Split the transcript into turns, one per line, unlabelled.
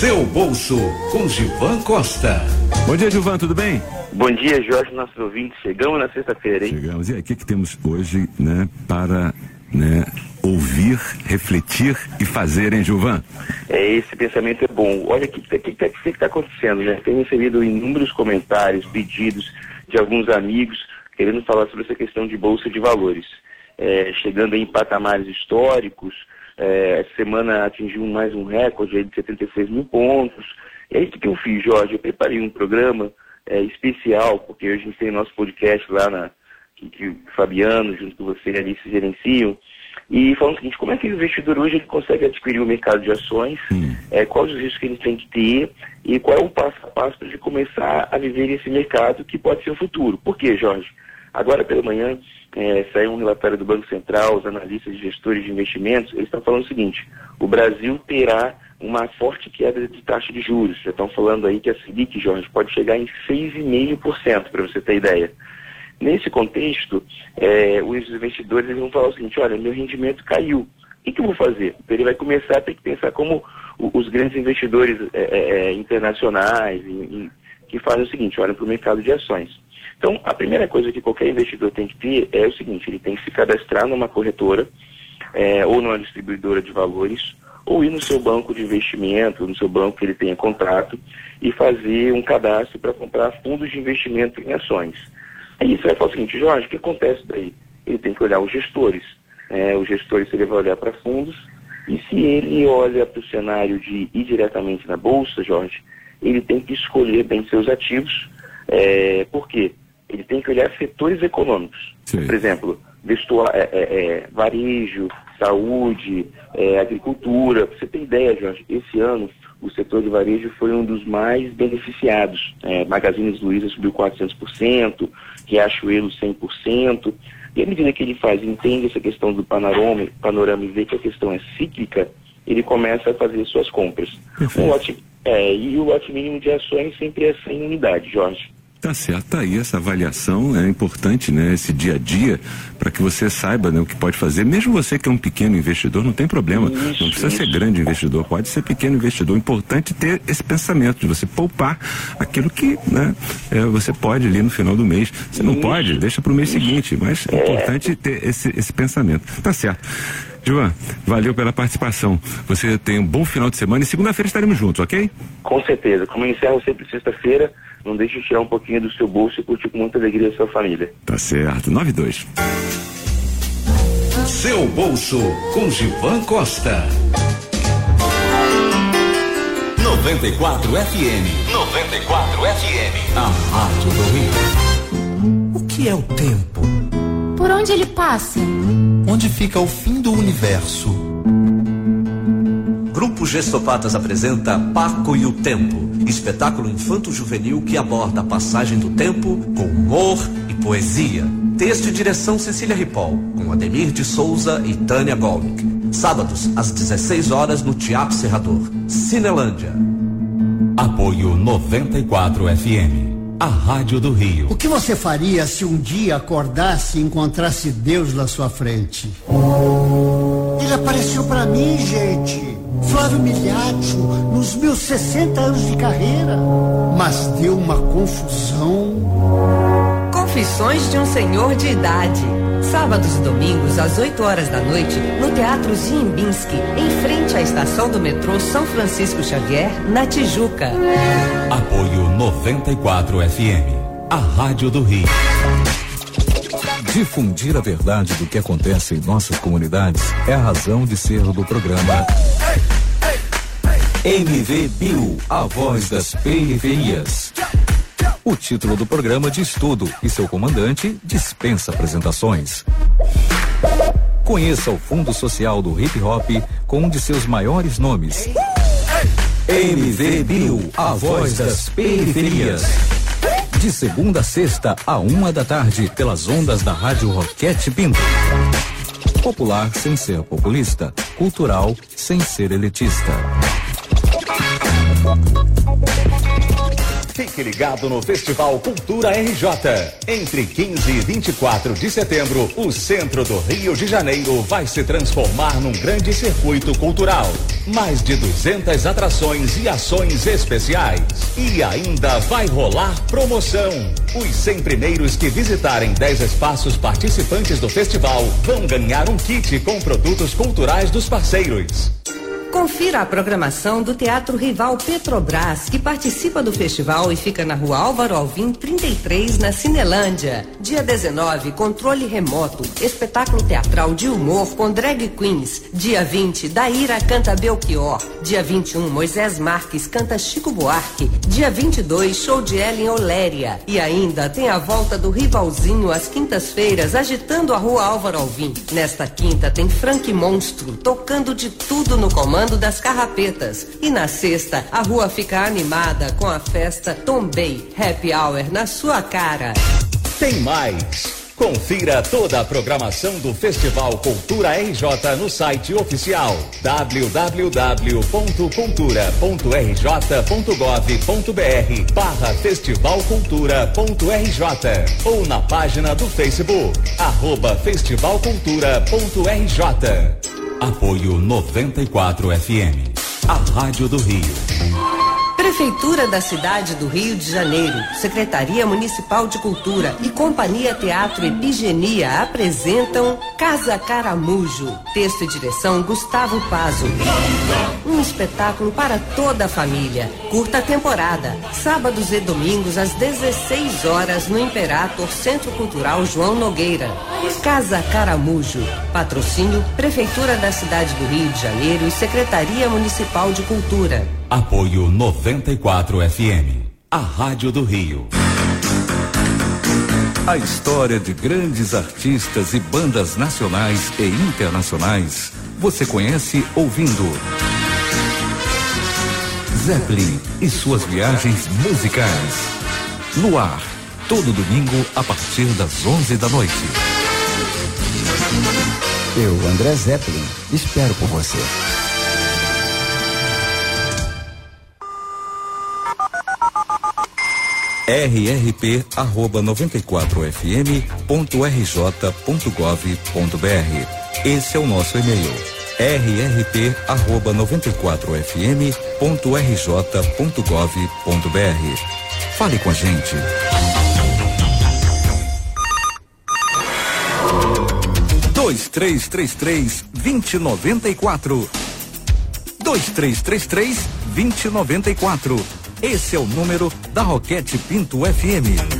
Seu bolso com Gilvan Costa.
Bom dia, Gilvan, tudo bem?
Bom dia, Jorge, nossos ouvintes. Chegamos na sexta-feira, hein?
Chegamos. E aí, o que, que temos hoje, né, para né, ouvir, refletir e fazer, hein, Gilvan?
É, esse pensamento é bom. Olha o que está que, que, que tá acontecendo, né? Tenho recebido inúmeros comentários, pedidos de alguns amigos querendo falar sobre essa questão de bolsa de valores. É, chegando em patamares históricos, é, essa semana atingiu mais um recorde de 76 mil pontos. É isso que eu fiz, Jorge. Eu preparei um programa é, especial, porque hoje a gente tem nosso podcast lá na, que, que o Fabiano, junto com você ali, se gerenciam. E falando o seguinte, como é que o investidor hoje ele consegue adquirir o mercado de ações, hum. é, quais os riscos que ele tem que ter e qual é o passo a passo para ele começar a viver esse mercado que pode ser o futuro. Por quê, Jorge? Agora pela manhã é, saiu um relatório do Banco Central, os analistas e gestores de investimentos, eles estão falando o seguinte, o Brasil terá uma forte queda de taxa de juros. Já estão falando aí que a Selic, Jorge, pode chegar em 6,5%, para você ter ideia. Nesse contexto, é, os investidores vão falar o seguinte, olha, meu rendimento caiu. O que, eu vou fazer? Ele vai começar a ter que pensar como os grandes investidores é, é, é internacionais em, em, que fazem o seguinte, olham para o mercado de ações. Então, a primeira coisa que qualquer investidor tem que ter é o seguinte, ele tem que se cadastrar numa corretora é, ou numa distribuidora de valores, ou ir no seu banco de investimento, no seu banco que ele tenha contrato, e fazer um cadastro para comprar fundos de investimento em ações. Aí você vai falar o seguinte, Jorge, o que acontece daí? Ele tem que olhar os gestores. É, os gestores ele vai olhar para fundos, e se ele olha para o cenário de ir diretamente na Bolsa, Jorge, ele tem que escolher bem seus ativos. É, por quê? Ele tem que olhar setores econômicos. Sim. Por exemplo, vestuário, é, é, é, varejo, saúde, é, agricultura. Pra você ter ideia, Jorge, esse ano o setor de varejo foi um dos mais beneficiados. É, Magazine Luiza subiu 400%, Riachuelo 100%. E à medida que ele faz, entende essa questão do panorama, panorama e vê que a questão é cíclica, ele começa a fazer suas compras. Um lote, é, e o lote mínimo de ações sempre é 100 unidades, Jorge.
Tá certo, tá aí essa avaliação é importante, né? Esse dia a dia, para que você saiba né, o que pode fazer. Mesmo você que é um pequeno investidor, não tem problema. Isso, não precisa isso. ser grande investidor, pode ser pequeno investidor. Importante ter esse pensamento de você poupar aquilo que né, é, você pode ali no final do mês. Você não isso. pode, deixa para o mês seguinte, mas é importante ter esse, esse pensamento. Tá certo. João, valeu pela participação. Você tem um bom final de semana e segunda-feira estaremos juntos, ok?
Com certeza. Como eu encerro sempre sexta-feira, não deixe de tirar um pouquinho do seu bolso e curtir com muita alegria a sua família.
Tá certo. 92.
Seu bolso com Gilvan Costa. 94 FM. 94 FM. A Rádio do Rio.
O que é o tempo?
Por onde ele passa?
Onde fica o fim do universo?
Grupo Gestopatas apresenta Paco e o Tempo espetáculo infanto-juvenil que aborda a passagem do tempo com humor e poesia. Texto e direção Cecília Ripoll, com Ademir de Souza e Tânia Golnick. Sábados, às 16 horas, no Teatro Serrador. Cinelândia.
Apoio 94 FM. A Rádio do Rio.
O que você faria se um dia acordasse e encontrasse Deus na sua frente? Ele apareceu para mim, gente. Flávio Miliaccio, nos meus 60 anos de carreira. Mas deu uma confusão.
Confissões de um Senhor de Idade. Sábados e domingos, às 8 horas da noite, no Teatro Ziembinski, em frente à estação do metrô São Francisco Xavier, na Tijuca.
Apoio 94 FM. A Rádio do Rio.
Difundir a verdade do que acontece em nossas comunidades é a razão de ser do programa. MV Bill, a voz das periferias. O título do programa diz tudo e seu comandante dispensa apresentações. Conheça o Fundo Social do Hip Hop com um de seus maiores nomes. MV Bill, a voz das periferias. De segunda a sexta, a uma da tarde, pelas ondas da Rádio Roquete Pinto. Popular sem ser populista, cultural sem ser elitista.
Fique ligado no Festival Cultura RJ. Entre 15 e 24 de setembro, o centro do Rio de Janeiro vai se transformar num grande circuito cultural. Mais de 200 atrações e ações especiais. E ainda vai rolar promoção. Os 100 primeiros que visitarem 10 espaços participantes do festival vão ganhar um kit com produtos culturais dos parceiros.
Confira a programação do Teatro Rival Petrobras, que participa do festival e fica na rua Álvaro Alvim 33, na Cinelândia. Dia 19, controle remoto, espetáculo teatral de humor com drag queens. Dia 20, Daíra canta Belchior. Dia 21, Moisés Marques canta Chico Buarque. Dia 22, show de Ellen Oléria. E ainda tem a volta do Rivalzinho às quintas-feiras, agitando a rua Álvaro Alvim. Nesta quinta tem Frank Monstro, tocando de tudo no comando Comando das Carrapetas. E na sexta, a rua fica animada com a festa Tombay Happy Hour na sua cara.
Tem mais. Confira toda a programação do Festival Cultura RJ no site oficial www.cultura.rj.gov.br barra festivalcultura.rj ou na página do Facebook arroba festivalcultura.rj Apoio 94 FM. A Rádio do Rio.
Prefeitura da cidade do Rio de Janeiro, Secretaria Municipal de Cultura e Companhia Teatro Epigenia apresentam Casa Caramujo. Texto e direção Gustavo Pazo. Um espetáculo para toda a família. Curta temporada. Sábados e domingos às 16 horas no Imperator Centro Cultural João Nogueira. Casa Caramujo. Patrocínio Prefeitura da cidade do Rio de Janeiro e Secretaria Municipal de Cultura.
Apoio 94 FM. A Rádio do Rio.
A história de grandes artistas e bandas nacionais e internacionais você conhece ouvindo Zeppelin e suas viagens musicais. No ar, todo domingo a partir das 11 da noite.
Eu, André Zeppelin, espero por você.
Rrp arroba 94fm.rj.gov.br. Esse é o nosso e-mail. rrp arroba 94fm.rj.gov.br. Fale com a gente. Dois três três três vinte noventa e quatro. Dois três três três vinte noventa e quatro. Esse é o número da Roquete Pinto FM.